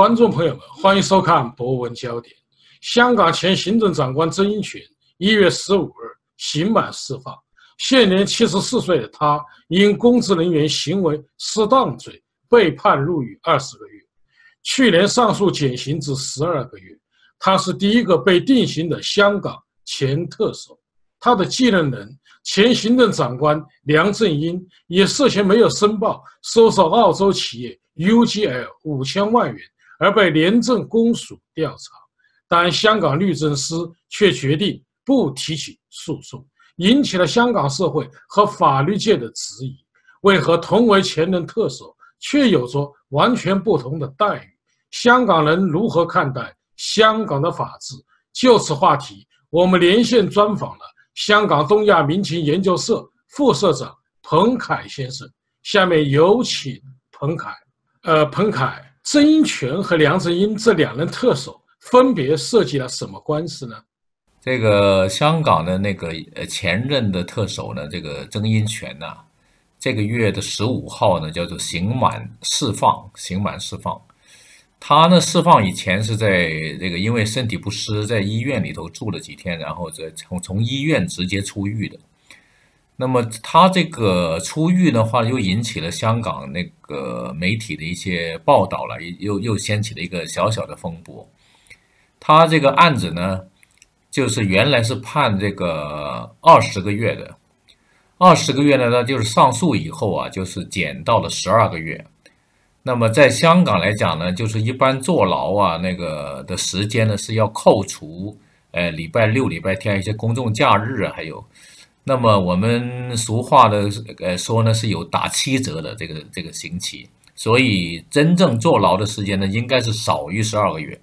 观众朋友们，欢迎收看《博文焦点》。香港前行政长官曾荫权一月十五日刑满释放，现年七十四岁的他，因公职人员行为失当罪被判入狱二十个月，去年上诉减刑至十二个月。他是第一个被定刑的香港前特首。他的继任人前行政长官梁振英也涉嫌没有申报收受澳洲企业 UGL 五千万元。而被廉政公署调查，但香港律政司却决定不提起诉讼，引起了香港社会和法律界的质疑：为何同为前任特首，却有着完全不同的待遇？香港人如何看待香港的法治？就此话题，我们连线专访了香港东亚民情研究社副社长彭凯先生。下面有请彭凯。呃，彭凯。曾荫权和梁振英这两任特首分别涉及了什么官司呢？这个香港的那个呃前任的特首呢，这个曾荫权呢，这个月的十五号呢叫做刑满释放，刑满释放。他呢释放以前是在这个因为身体不适，在医院里头住了几天，然后再从从医院直接出狱的。那么他这个出狱的话，又引起了香港那个媒体的一些报道了，又又掀起了一个小小的风波。他这个案子呢，就是原来是判这个二十个月的，二十个月呢，那就是上诉以后啊，就是减到了十二个月。那么在香港来讲呢，就是一般坐牢啊那个的时间呢是要扣除，呃，礼拜六、礼拜天一些公众假日啊，还有。那么我们俗话的呃说呢是有打七折的这个这个刑期，所以真正坐牢的时间呢应该是少于十二个月。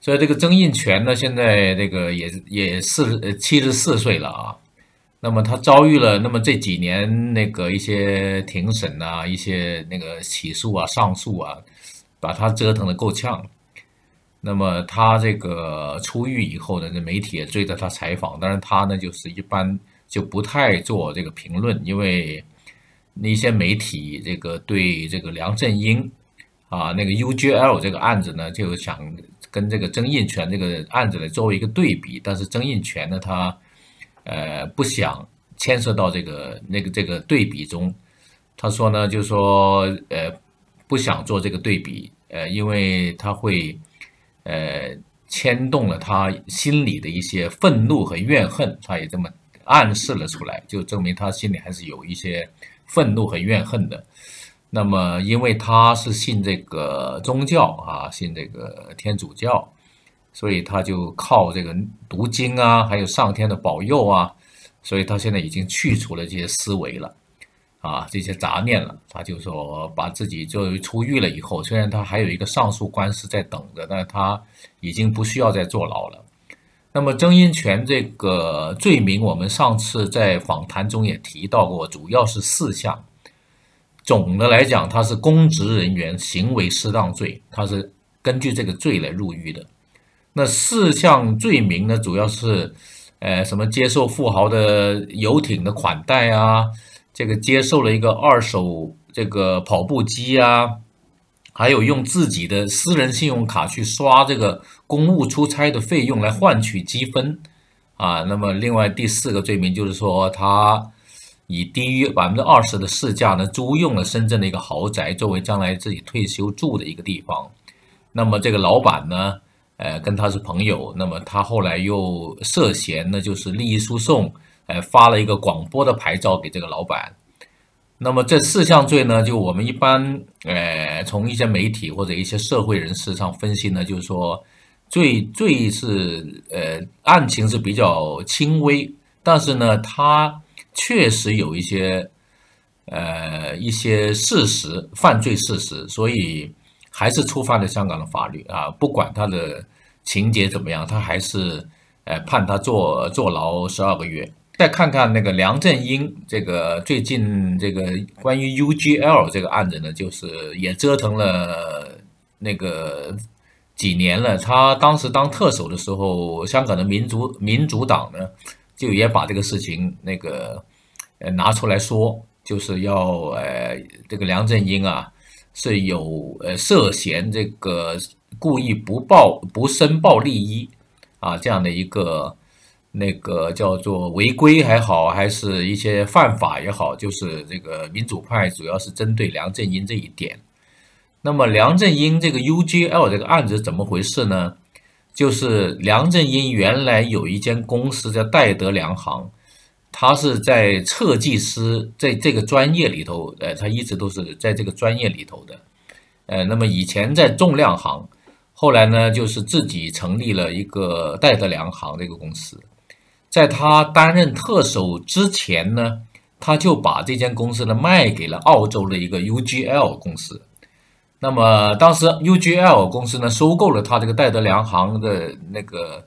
所以这个曾荫权呢现在这个也也四呃七十四岁了啊，那么他遭遇了那么这几年那个一些庭审啊一些那个起诉啊上诉啊，把他折腾的够呛。那么他这个出狱以后呢，这媒体也追着他采访，但是他呢就是一般就不太做这个评论，因为那些媒体这个对这个梁振英啊那个 UGL 这个案子呢，就想跟这个曾荫权这个案子来作为一个对比，但是曾荫权呢他呃不想牵涉到这个那个这个对比中，他说呢就说呃不想做这个对比，呃因为他会。呃，牵动了他心里的一些愤怒和怨恨，他也这么暗示了出来，就证明他心里还是有一些愤怒和怨恨的。那么，因为他是信这个宗教啊，信这个天主教，所以他就靠这个读经啊，还有上天的保佑啊，所以他现在已经去除了这些思维了。啊，这些杂念了，他就说把自己作为出狱了以后，虽然他还有一个上诉官司在等着，但是他已经不需要再坐牢了。那么曾荫权这个罪名，我们上次在访谈中也提到过，主要是四项。总的来讲，他是公职人员行为失当罪，他是根据这个罪来入狱的。那四项罪名呢，主要是，呃，什么接受富豪的游艇的款待啊。这个接受了一个二手这个跑步机啊，还有用自己的私人信用卡去刷这个公务出差的费用来换取积分啊。那么另外第四个罪名就是说，他以低于百分之二十的市价呢租用了深圳的一个豪宅作为将来自己退休住的一个地方。那么这个老板呢，呃，跟他是朋友，那么他后来又涉嫌呢就是利益输送。呃，发了一个广播的牌照给这个老板。那么这四项罪呢，就我们一般呃从一些媒体或者一些社会人士上分析呢，就是说罪罪是呃案情是比较轻微，但是呢，他确实有一些呃一些事实犯罪事实，所以还是触犯了香港的法律啊。不管他的情节怎么样，他还是呃判他坐坐牢十二个月。再看看那个梁振英，这个最近这个关于 UGL 这个案子呢，就是也折腾了那个几年了。他当时当特首的时候，香港的民主民主党呢，就也把这个事情那个呃拿出来说，就是要呃这个梁振英啊，是有呃涉嫌这个故意不报不申报利益啊这样的一个那个叫做违规还好，还是一些犯法也好，就是这个民主派主要是针对梁振英这一点。那么梁振英这个 UGL 这个案子怎么回事呢？就是梁振英原来有一间公司叫戴德梁行。他是在测计师在这个专业里头，呃，他一直都是在这个专业里头的，呃，那么以前在重量行，后来呢，就是自己成立了一个戴德梁行这个公司，在他担任特首之前呢，他就把这间公司呢卖给了澳洲的一个 UGL 公司，那么当时 UGL 公司呢收购了他这个戴德梁行的那个。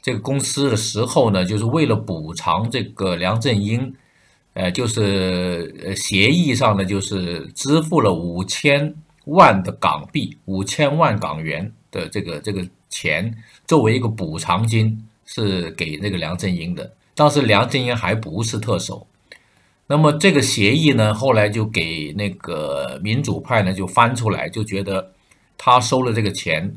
这个公司的时候呢，就是为了补偿这个梁振英，呃，就是呃协议上呢，就是支付了五千万的港币，五千万港元的这个这个钱作为一个补偿金，是给那个梁振英的。当时梁振英还不是特首，那么这个协议呢，后来就给那个民主派呢就翻出来，就觉得他收了这个钱。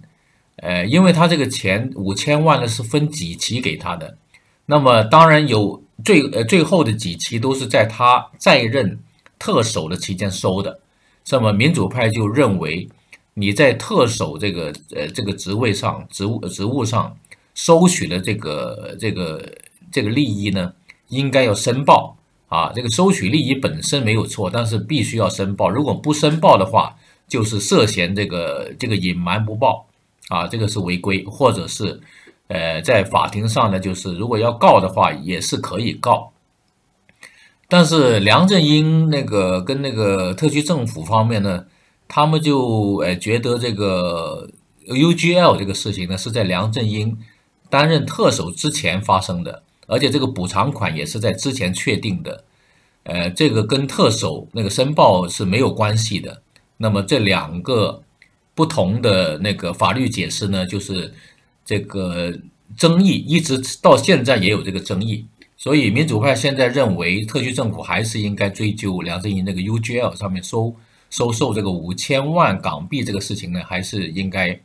呃，因为他这个钱五千万呢是分几期给他的，那么当然有最呃最后的几期都是在他在任特首的期间收的，那么民主派就认为你在特首这个呃这个职位上职务职务上收取的这个这个这个利益呢，应该要申报啊，这个收取利益本身没有错，但是必须要申报，如果不申报的话，就是涉嫌这个这个隐瞒不报。啊，这个是违规，或者是，呃，在法庭上呢，就是如果要告的话，也是可以告。但是梁振英那个跟那个特区政府方面呢，他们就呃觉得这个 UGL 这个事情呢是在梁振英担任特首之前发生的，而且这个补偿款也是在之前确定的，呃，这个跟特首那个申报是没有关系的。那么这两个。不同的那个法律解释呢，就是这个争议一直到现在也有这个争议，所以民主派现在认为特区政府还是应该追究梁振英那个 UGL 上面收收受这个五千万港币这个事情呢，还是应该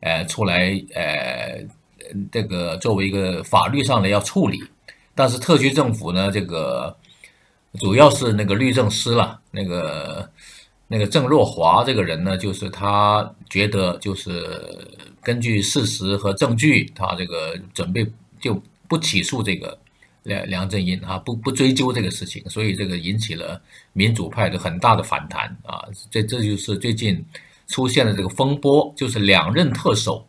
呃出来呃这个作为一个法律上的要处理，但是特区政府呢，这个主要是那个律政司了，那个。那个郑若华这个人呢，就是他觉得就是根据事实和证据，他这个准备就不起诉这个梁梁振英啊，不不追究这个事情，所以这个引起了民主派的很大的反弹啊。这这就是最近出现的这个风波，就是两任特首，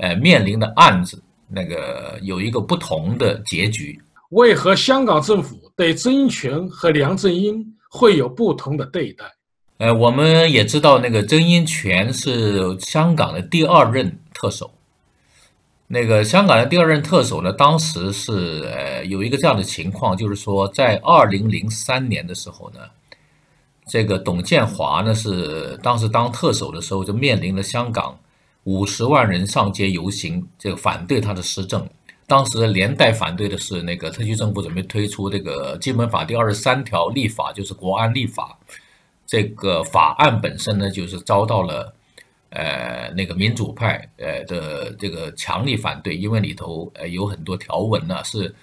呃面临的案子那个有一个不同的结局。为何香港政府对曾荫权和梁振英会有不同的对待？呃，我们也知道那个曾荫权是香港的第二任特首。那个香港的第二任特首呢，当时是呃有一个这样的情况，就是说在二零零三年的时候呢，这个董建华呢是当时当特首的时候，就面临了香港五十万人上街游行，这个反对他的施政。当时连带反对的是那个特区政府准备推出这个基本法第二十三条立法，就是国安立法。这个法案本身呢，就是遭到了，呃，那个民主派呃的这个强力反对，因为里头呃有很多条文呢是，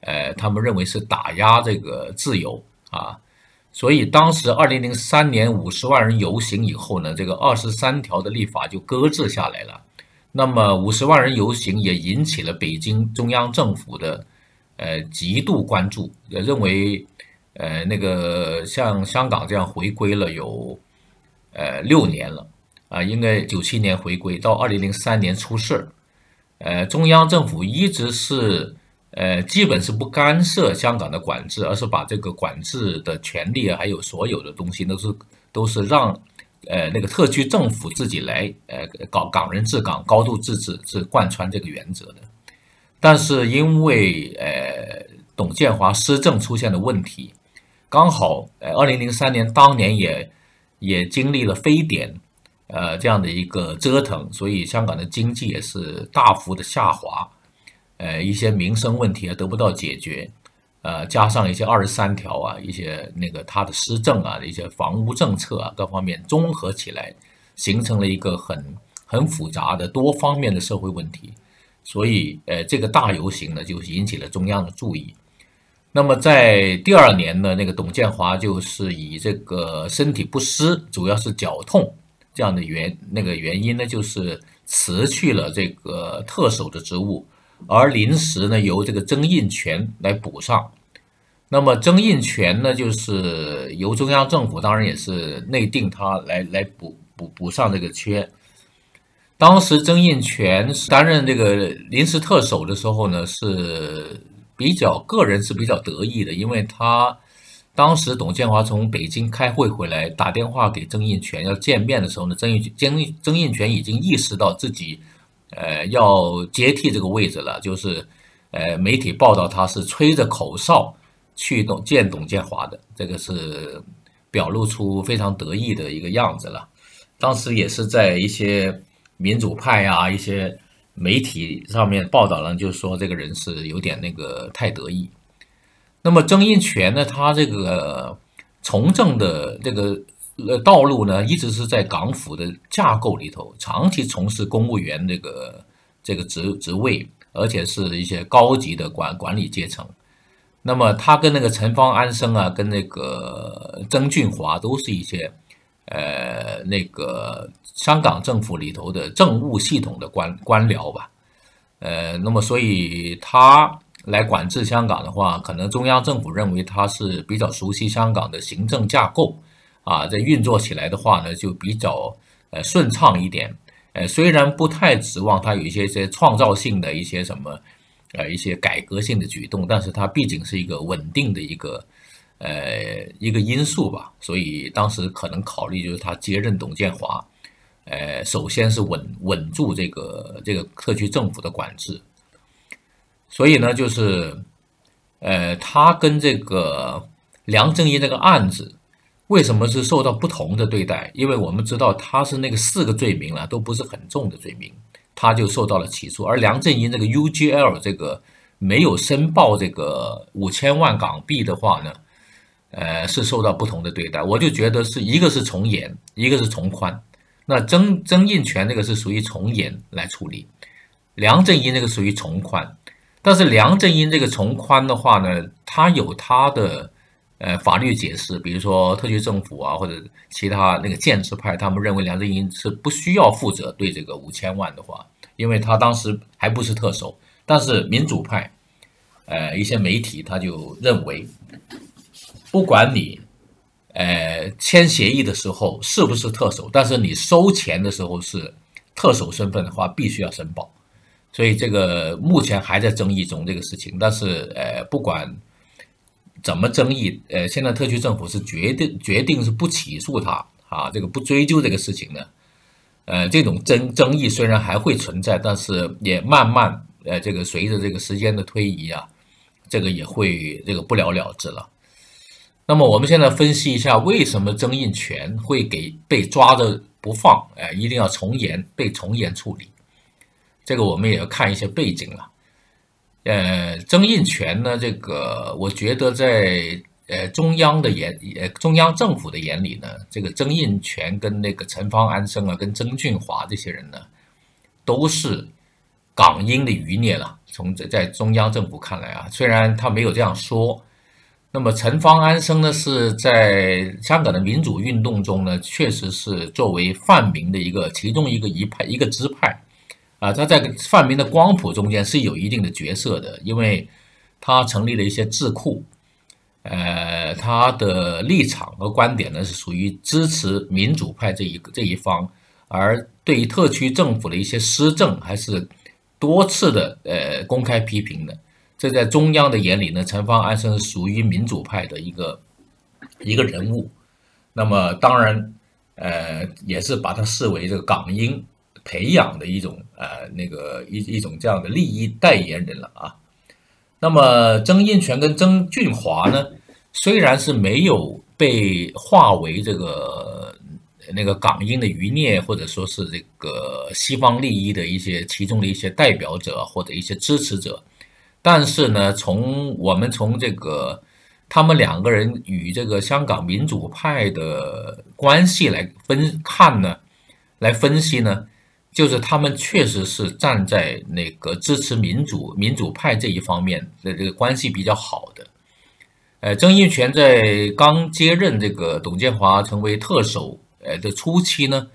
呃，他们认为是打压这个自由啊，所以当时二零零三年五十万人游行以后呢，这个二十三条的立法就搁置下来了。那么五十万人游行也引起了北京中央政府的呃极度关注，也认为。呃，那个像香港这样回归了有，呃六年了啊，应该九七年回归，到二零零三年出事儿，呃，中央政府一直是呃基本是不干涉香港的管制，而是把这个管制的权利，还有所有的东西都是都是让呃那个特区政府自己来呃搞港人治港、高度自治是贯穿这个原则的，但是因为呃董建华施政出现的问题。刚好，呃，二零零三年当年也也经历了非典，呃，这样的一个折腾，所以香港的经济也是大幅的下滑，呃，一些民生问题啊得不到解决，呃，加上一些二十三条啊，一些那个他的施政啊，一些房屋政策啊，各方面综合起来，形成了一个很很复杂的多方面的社会问题。所以，呃，这个大游行呢，就引起了中央的注意。那么，在第二年呢，那个董建华就是以这个身体不适，主要是脚痛这样的原那个原因呢，就是辞去了这个特首的职务。而临时呢，由这个曾荫权来补上。那么曾荫权呢，就是由中央政府当然也是内定他来来补补补上这个缺。当时曾荫权担任这个临时特首的时候呢，是比较个人是比较得意的，因为他当时董建华从北京开会回来，打电话给曾荫权要见面的时候呢，曾荫曾曾荫权已经意识到自己。呃，要接替这个位置了，就是，呃，媒体报道他是吹着口哨去董见董建华的，这个是表露出非常得意的一个样子了。当时也是在一些民主派啊、一些媒体上面报道了，就是说这个人是有点那个太得意。那么曾荫权呢，他这个从政的这个。呃，道路呢一直是在港府的架构里头，长期从事公务员这个这个职职位，而且是一些高级的管管理阶层。那么他跟那个陈方安生啊，跟那个曾俊华都是一些呃那个香港政府里头的政务系统的官官僚吧。呃，那么所以他来管制香港的话，可能中央政府认为他是比较熟悉香港的行政架构。啊，这运作起来的话呢，就比较呃顺畅一点。呃，虽然不太指望它有一些些创造性的一些什么，呃一些改革性的举动，但是它毕竟是一个稳定的一个呃一个因素吧。所以当时可能考虑就是他接任董建华，呃，首先是稳稳住这个这个特区政府的管制。所以呢，就是呃，他跟这个梁振英这个案子。为什么是受到不同的对待？因为我们知道他是那个四个罪名了，都不是很重的罪名，他就受到了起诉。而梁振英这个 UGL 这个没有申报这个五千万港币的话呢，呃，是受到不同的对待。我就觉得是一个是从严，一个是从宽。那曾曾荫权那个是属于从严来处理，梁振英那个属于从宽。但是梁振英这个从宽的话呢，他有他的。呃，法律解释，比如说特区政府啊，或者其他那个建制派，他们认为梁振英是不需要负责对这个五千万的话，因为他当时还不是特首。但是民主派，呃，一些媒体他就认为，不管你，呃，签协议的时候是不是特首，但是你收钱的时候是特首身份的话，必须要申报。所以这个目前还在争议中这个事情，但是呃，不管。怎么争议？呃，现在特区政府是决定决定是不起诉他啊，这个不追究这个事情的。呃，这种争争议虽然还会存在，但是也慢慢呃，这个随着这个时间的推移啊，这个也会这个不了了之了。那么我们现在分析一下，为什么曾荫权会给被抓着不放？哎，一定要从严被从严处理。这个我们也要看一些背景了。呃，曾荫权呢？这个我觉得在呃中央的眼，呃中央政府的眼里呢，这个曾荫权跟那个陈方安生啊，跟曾俊华这些人呢，都是港英的余孽了。从在在中央政府看来啊，虽然他没有这样说，那么陈方安生呢，是在香港的民主运动中呢，确实是作为泛民的一个其中一个一派一个支派。啊，他在泛民的光谱中间是有一定的角色的，因为他成立了一些智库，呃，他的立场和观点呢是属于支持民主派这一这一方，而对于特区政府的一些施政还是多次的呃公开批评的。这在中央的眼里呢，陈方安生属于民主派的一个一个人物，那么当然呃也是把他视为这个港英。培养的一种呃那个一一种这样的利益代言人了啊。那么曾荫权跟曾俊华呢，虽然是没有被划为这个那个港英的余孽，或者说是这个西方利益的一些其中的一些代表者或者一些支持者，但是呢，从我们从这个他们两个人与这个香港民主派的关系来分看呢，来分析呢，就是他们确实是站在那个支持民主民主派这一方面的这个关系比较好的。呃，曾荫权在刚接任这个董建华成为特首呃的初期呢，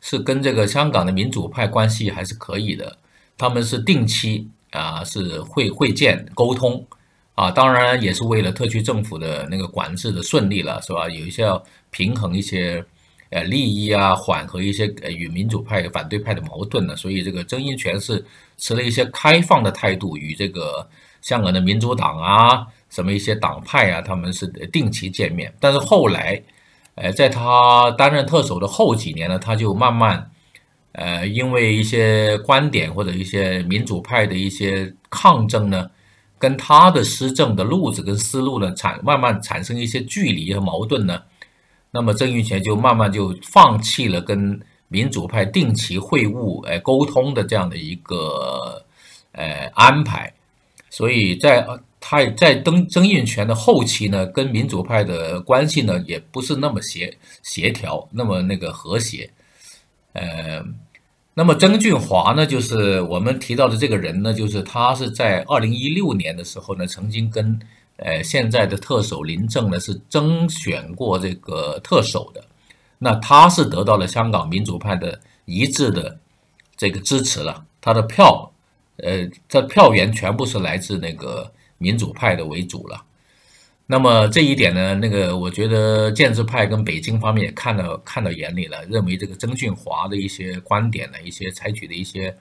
是跟这个香港的民主派关系还是可以的，他们是定期啊是会会见沟通啊，当然也是为了特区政府的那个管制的顺利了，是吧？有一些要平衡一些呃利益啊，缓和一些呃与民主派反对派的矛盾呢，所以这个曾荫权是持了一些开放的态度与这个香港的民主党啊。什么一些党派啊，他们是定期见面，但是后来，呃，在他担任特首的后几年呢，他就慢慢，呃，因为一些观点或者一些民主派的一些抗争呢，跟他的施政的路子跟思路呢产慢慢产生一些距离和矛盾呢，那么郑运权就慢慢就放弃了跟民主派定期会晤、呃沟通的这样的一个呃安排，所以在。他在曾曾荫权的后期呢，跟民主派的关系呢，也不是那么协协调，那么那个和谐。呃，那么曾俊华呢，就是我们提到的这个人呢，就是他是在二零一六年的时候呢，曾经跟呃现在的特首林郑呢是争选过这个特首的，那他是得到了香港民主派的一致的这个支持了，他的票，呃，这票源全部是来自那个。民主派的为主了，那么这一点呢，那个我觉得建制派跟北京方面也看到看到眼里了，认为这个曾俊华的一些观点呢，一些采取的一些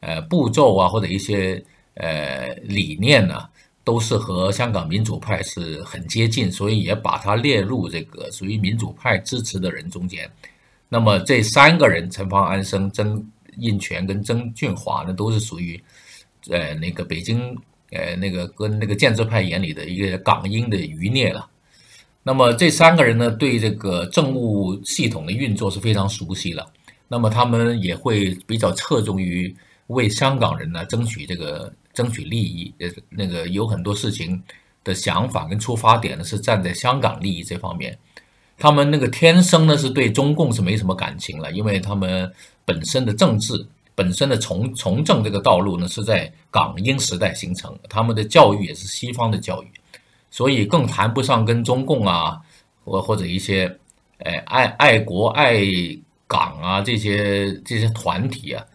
呃步骤啊，或者一些呃理念呢，都是和香港民主派是很接近，所以也把他列入这个属于民主派支持的人中间。那么这三个人，陈方安生、曾荫权跟曾俊华呢，都是属于呃那个北京。呃，那个跟那个建制派眼里的一个港英的余孽了。那么这三个人呢，对这个政务系统的运作是非常熟悉了。那么他们也会比较侧重于为香港人呢争取这个争取利益。呃，那个有很多事情的想法跟出发点呢是站在香港利益这方面。他们那个天生呢是对中共是没什么感情了，因为他们本身的政治。本身的从从政这个道路呢，是在港英时代形成，他们的教育也是西方的教育，所以更谈不上跟中共啊，或或者一些，呃爱爱国爱港啊这些这些团体啊，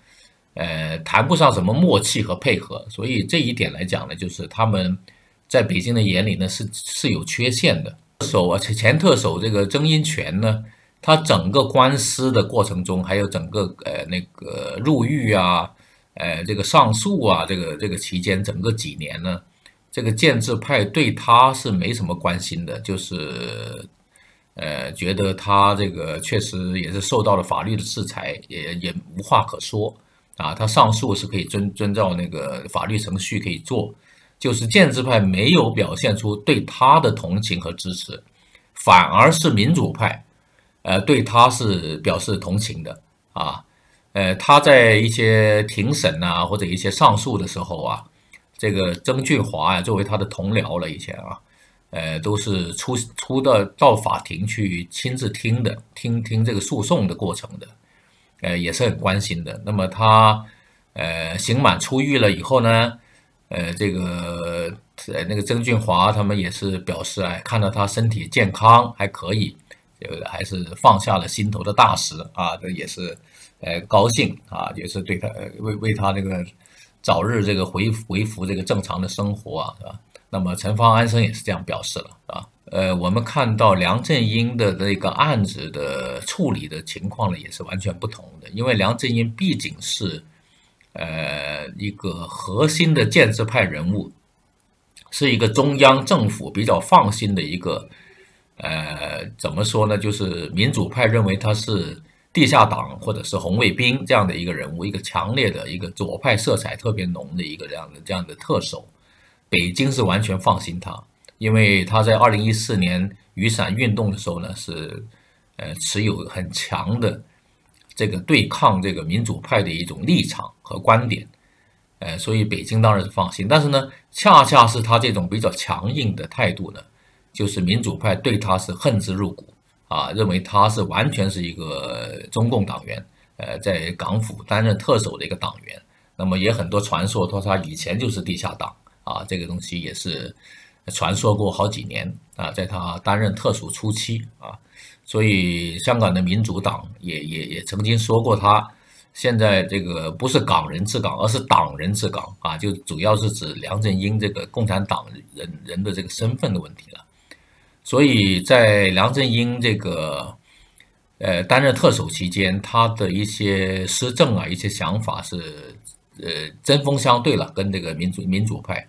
呃谈不上什么默契和配合，所以这一点来讲呢，就是他们在北京的眼里呢是是有缺陷的。首啊前特首这个曾荫权呢。他整个官司的过程中，还有整个呃那个入狱啊，呃这个上诉啊，这个这个期间，整个几年呢，这个建制派对他是没什么关心的，就是呃觉得他这个确实也是受到了法律的制裁，也也无话可说啊。他上诉是可以遵遵照那个法律程序可以做，就是建制派没有表现出对他的同情和支持，反而是民主派。呃，对他是表示同情的啊，呃，他在一些庭审啊或者一些上诉的时候啊，这个曾俊华啊作为他的同僚了以前啊，呃，都是出出到到法庭去亲自听的，听听这个诉讼的过程的，呃，也是很关心的。那么他呃刑满出狱了以后呢，呃，这个呃那个曾俊华他们也是表示哎，看到他身体健康还可以。这个还是放下了心头的大石啊，这也是，呃，高兴啊，也是对他为为他这个早日这个回回复这个正常的生活啊，是吧？那么陈方安生也是这样表示了，啊，呃，我们看到梁振英的这个案子的处理的情况呢，也是完全不同的，因为梁振英毕竟是，呃，一个核心的建制派人物，是一个中央政府比较放心的一个。呃，怎么说呢？就是民主派认为他是地下党或者是红卫兵这样的一个人物，一个强烈的一个左派色彩特别浓的一个这样的这样的特首。北京是完全放心他，因为他在二零一四年雨伞运动的时候呢，是呃持有很强的这个对抗这个民主派的一种立场和观点。呃，所以北京当然是放心。但是呢，恰恰是他这种比较强硬的态度呢，就是民主派对他是恨之入骨啊，认为他是完全是一个中共党员，呃，在港府担任特首的一个党员。那么也很多传说说他以前就是地下党啊，这个东西也是传说过好几年啊，在他担任特首初期啊。所以，香港的民主党也也也曾经说过，他现在这个不是港人治港，而是党人治港啊，就主要是指梁振英这个共产党人人的这个身份的问题了。所以在梁振英这个呃担任特首期间，他的一些施政啊，一些想法是呃针锋相对了，跟这个民主民主派。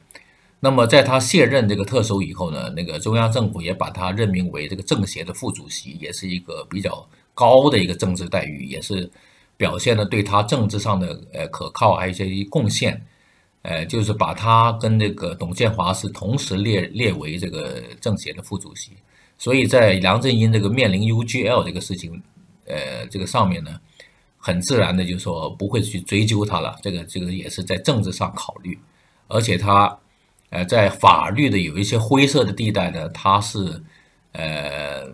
那么在他卸任这个特首以后呢，那个中央政府也把他任命为这个政协的副主席，也是一个比较高的一个政治待遇，也是表现了对他政治上的呃可靠，还有一些贡献，呃，就是把他跟那个董建华是同时列列为这个政协的副主席，所以在梁振英这个面临 UGL 这个事情，呃，这个上面呢，很自然的就说不会去追究他了，这个这个也是在政治上考虑，而且他。呃，在法律的有一些灰色的地带呢，他是呃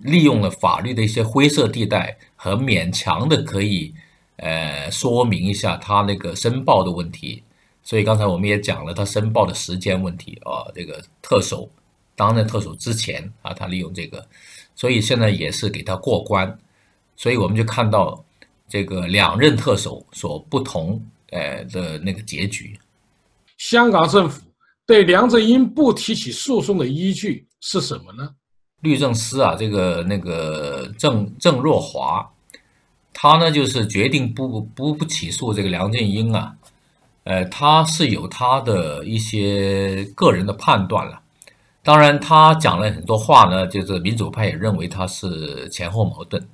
利用了法律的一些灰色地带和勉强的可以呃说明一下他那个申报的问题。所以刚才我们也讲了他申报的时间问题啊，这个特首担任特首之前啊，他利用这个，所以现在也是给他过关。所以我们就看到这个两任特首所不同呃的那个结局。香港政府对梁振英不提起诉讼的依据是什么呢？律政司啊，这个那个郑郑若华，他呢就是决定不不不起诉这个梁振英啊，呃，他是有他的一些个人的判断了。当然，他讲了很多话呢，就是民主派也认为他是前后矛盾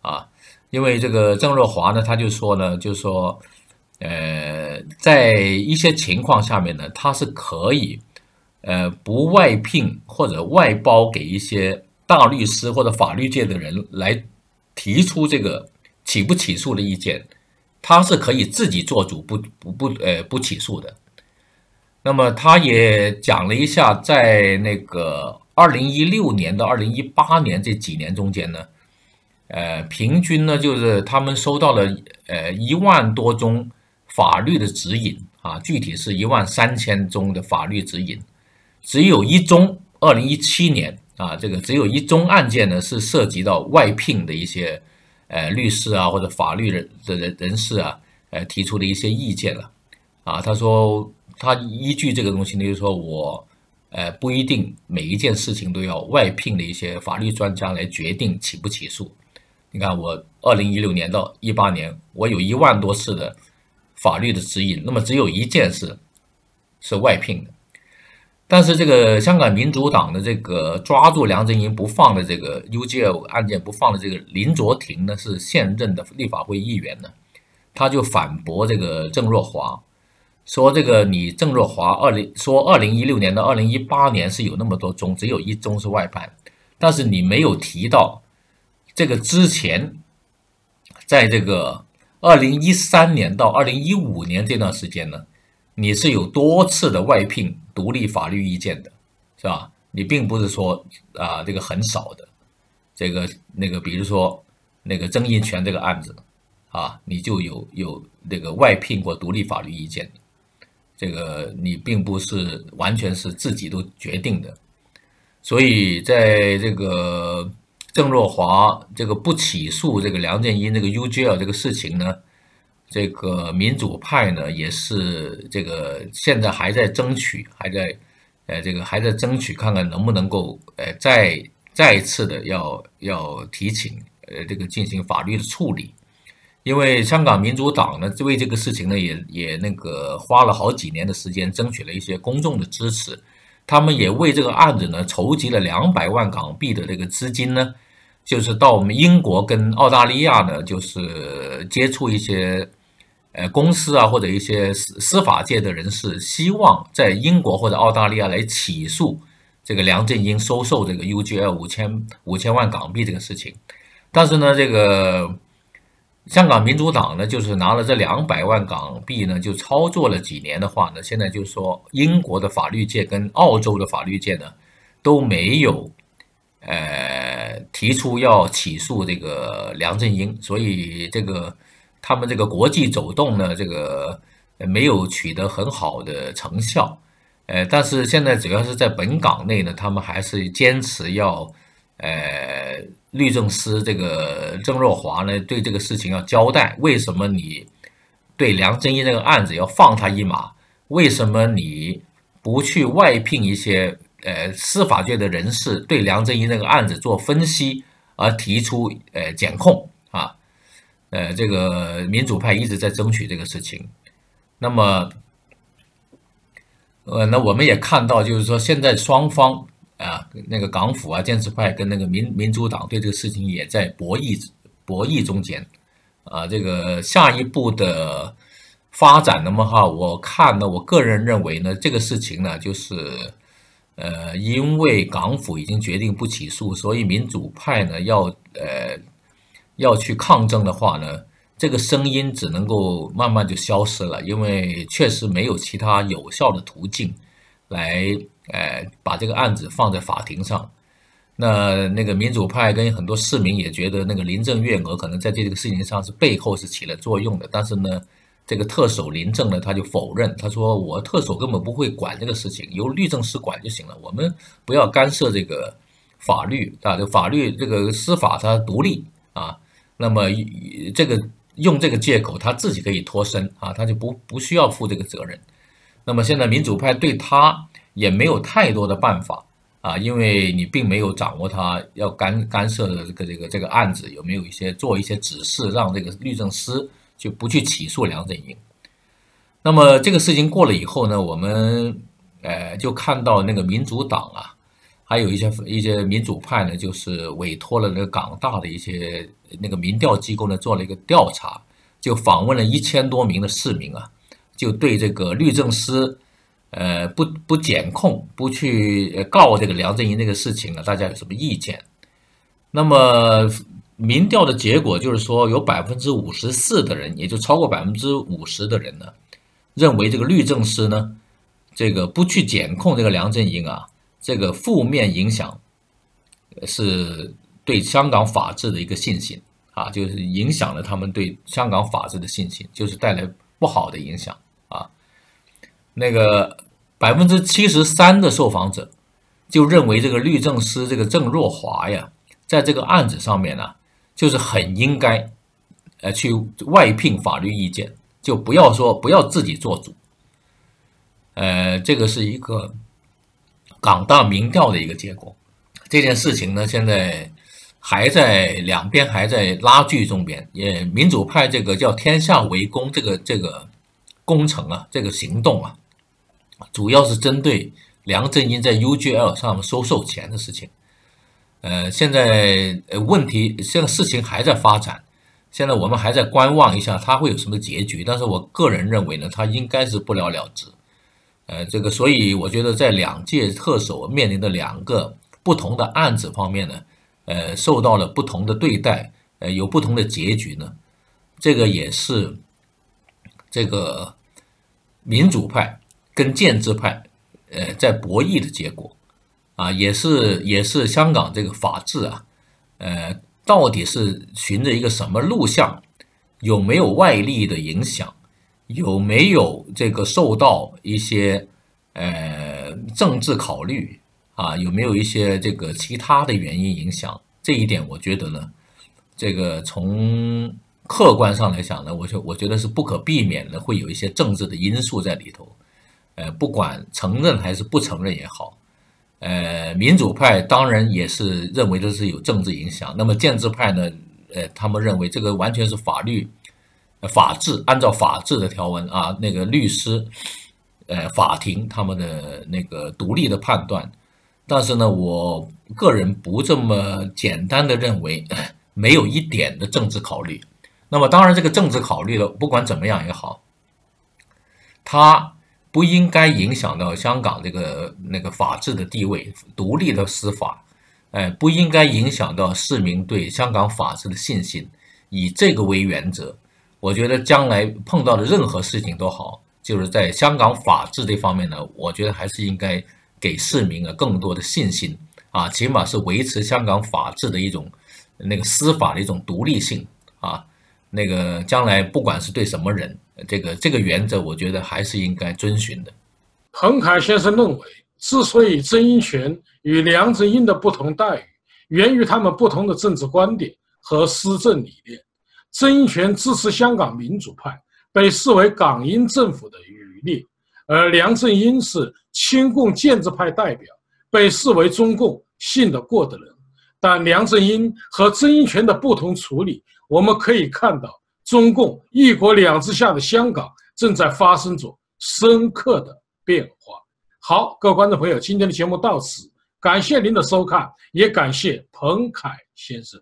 啊，因为这个郑若华呢，他就说呢，就说。呃，在一些情况下面呢，他是可以，呃，不外聘或者外包给一些大律师或者法律界的人来提出这个起不起诉的意见，他是可以自己做主，不不不，呃，不起诉的。那么他也讲了一下，在那个二零一六年到二零一八年这几年中间呢，呃，平均呢就是他们收到了呃一万多宗。法律的指引啊，具体是一万三千宗的法律指引，只有一宗，二零一七年啊，这个只有一宗案件呢是涉及到外聘的一些呃律师啊或者法律人的人人士啊，呃提出的一些意见了啊。他说他依据这个东西呢，就是说我呃不一定每一件事情都要外聘的一些法律专家来决定起不起诉。你看我二零一六年到一八年，我有一万多次的。法律的指引，那么只有一件事是外聘的，但是这个香港民主党的这个抓住梁振英不放的这个 UGL 案件不放的这个林卓廷呢，是现任的立法会议员呢，他就反驳这个郑若华，说这个你郑若华二零说二零一六年到二零一八年是有那么多宗，只有一宗是外判，但是你没有提到这个之前在这个。二零一三年到二零一五年这段时间呢，你是有多次的外聘独立法律意见的，是吧？你并不是说啊这个很少的，这个那个比如说那个曾荫权这个案子啊，你就有有那个外聘过独立法律意见的，这个你并不是完全是自己都决定的，所以在这个。郑若华这个不起诉这个梁振英这个 UGL 这个事情呢，这个民主派呢也是这个现在还在争取，还在呃这个还在争取看看能不能够呃再再一次的要要提请呃这个进行法律的处理，因为香港民主党呢为这个事情呢也也那个花了好几年的时间争取了一些公众的支持，他们也为这个案子呢筹集了两百万港币的这个资金呢。就是到我们英国跟澳大利亚呢，就是接触一些呃公司啊，或者一些司司法界的人士，希望在英国或者澳大利亚来起诉这个梁振英收受这个 UGL 五千五千万港币这个事情。但是呢，这个香港民主党呢，就是拿了这两百万港币呢，就操作了几年的话呢，现在就是说英国的法律界跟澳洲的法律界呢都没有呃提出要起诉这个梁振英，所以这个他们这个国际走动呢，这个没有取得很好的成效。呃，但是现在主要是在本港内呢，他们还是坚持要呃。律政司这个郑若华呢，对这个事情要交代，为什么你对梁振英这个案子要放他一马？为什么你不去外聘一些呃司法界的人士对梁振英这个案子做分析，而提出呃检控啊？呃，这个民主派一直在争取这个事情。那么，呃，那我们也看到，就是说现在双方。啊，那个港府啊，建制派跟那个民民主党对这个事情也在博弈博弈中间，啊，这个下一步的发展那么哈，我看呢，我个人认为呢，这个事情呢，就是呃，因为港府已经决定不起诉，所以民主派呢要呃要去抗争的话呢，这个声音只能够慢慢就消失了，因为确实没有其他有效的途径来。呃，把这个案子放在法庭上，那那个民主派跟很多市民也觉得那个林郑月娥可能在这个事情上是背后是起了作用的，但是呢，这个特首林郑呢他就否认，他说我特首根本不会管这个事情，由律政司管就行了，我们不要干涉这个法律啊，这法律这个司法它独立啊，那么这个用这个借口他自己可以脱身啊，他就不不需要负这个责任。那么现在民主派对他。也没有太多的办法啊，因为你并没有掌握他要干干涉的这个这个这个案子有没有一些做一些指示，让这个律政司就不去起诉梁振英。那么这个事情过了以后呢，我们呃就看到那个民主党啊，还有一些一些民主派呢，就是委托了那个港大的一些那个民调机构呢做了一个调查，就访问了一千多名的市民啊，就对这个律政司。呃，不不检控，不去告这个梁振英这个事情呢，大家有什么意见？那么民调的结果就是说，有百分之五十四的人，也就超过百分之五十的人呢，认为这个律政司呢，这个不去检控这个梁振英啊，这个负面影响是对香港法治的一个信心啊，就是影响了他们对香港法治的信心，就是带来不好的影响啊，那个。百分之七十三的受访者就认为这个律政司这个郑若华呀，在这个案子上面呢，就是很应该，呃，去外聘法律意见，就不要说不要自己做主。呃，这个是一个港大民调的一个结果。这件事情呢，现在还在两边还在拉锯中边。也民主派这个叫“天下为公”这个这个工程啊，这个行动啊。主要是针对梁振英在 UGL 上收受钱的事情，呃，现在呃问题，现在事情还在发展，现在我们还在观望一下他会有什么结局。但是我个人认为呢，他应该是不了了之，呃，这个，所以我觉得在两届特首面临的两个不同的案子方面呢，呃，受到了不同的对待，呃，有不同的结局呢，这个也是这个民主派。跟建制派，呃，在博弈的结果，啊，也是也是香港这个法治啊，呃，到底是循着一个什么路向？有没有外力的影响？有没有这个受到一些呃政治考虑啊？有没有一些这个其他的原因影响？这一点我觉得呢，这个从客观上来讲呢，我就我觉得是不可避免的，会有一些政治的因素在里头。呃，不管承认还是不承认也好，呃，民主派当然也是认为这是有政治影响。那么建制派呢？呃，他们认为这个完全是法律、法治，按照法治的条文啊，那个律师、呃，法庭他们的那个独立的判断。但是呢，我个人不这么简单的认为，没有一点的政治考虑。那么当然，这个政治考虑了，不管怎么样也好，他。不应该影响到香港这个那个法治的地位、独立的司法，哎，不应该影响到市民对香港法治的信心，以这个为原则，我觉得将来碰到的任何事情都好，就是在香港法治这方面呢，我觉得还是应该给市民啊更多的信心啊，起码是维持香港法治的一种那个司法的一种独立性啊。那个将来不管是对什么人，这个这个原则，我觉得还是应该遵循的。彭凯先生认为，之所以曾荫权与梁振英的不同待遇，源于他们不同的政治观点和施政理念。曾荫权支持香港民主派，被视为港英政府的余孽；而梁振英是亲共建制派代表，被视为中共信得过的人。但梁振英和曾荫权的不同处理。我们可以看到，中共“一国两制”下的香港正在发生着深刻的变化。好，各位观众朋友，今天的节目到此，感谢您的收看，也感谢彭凯先生。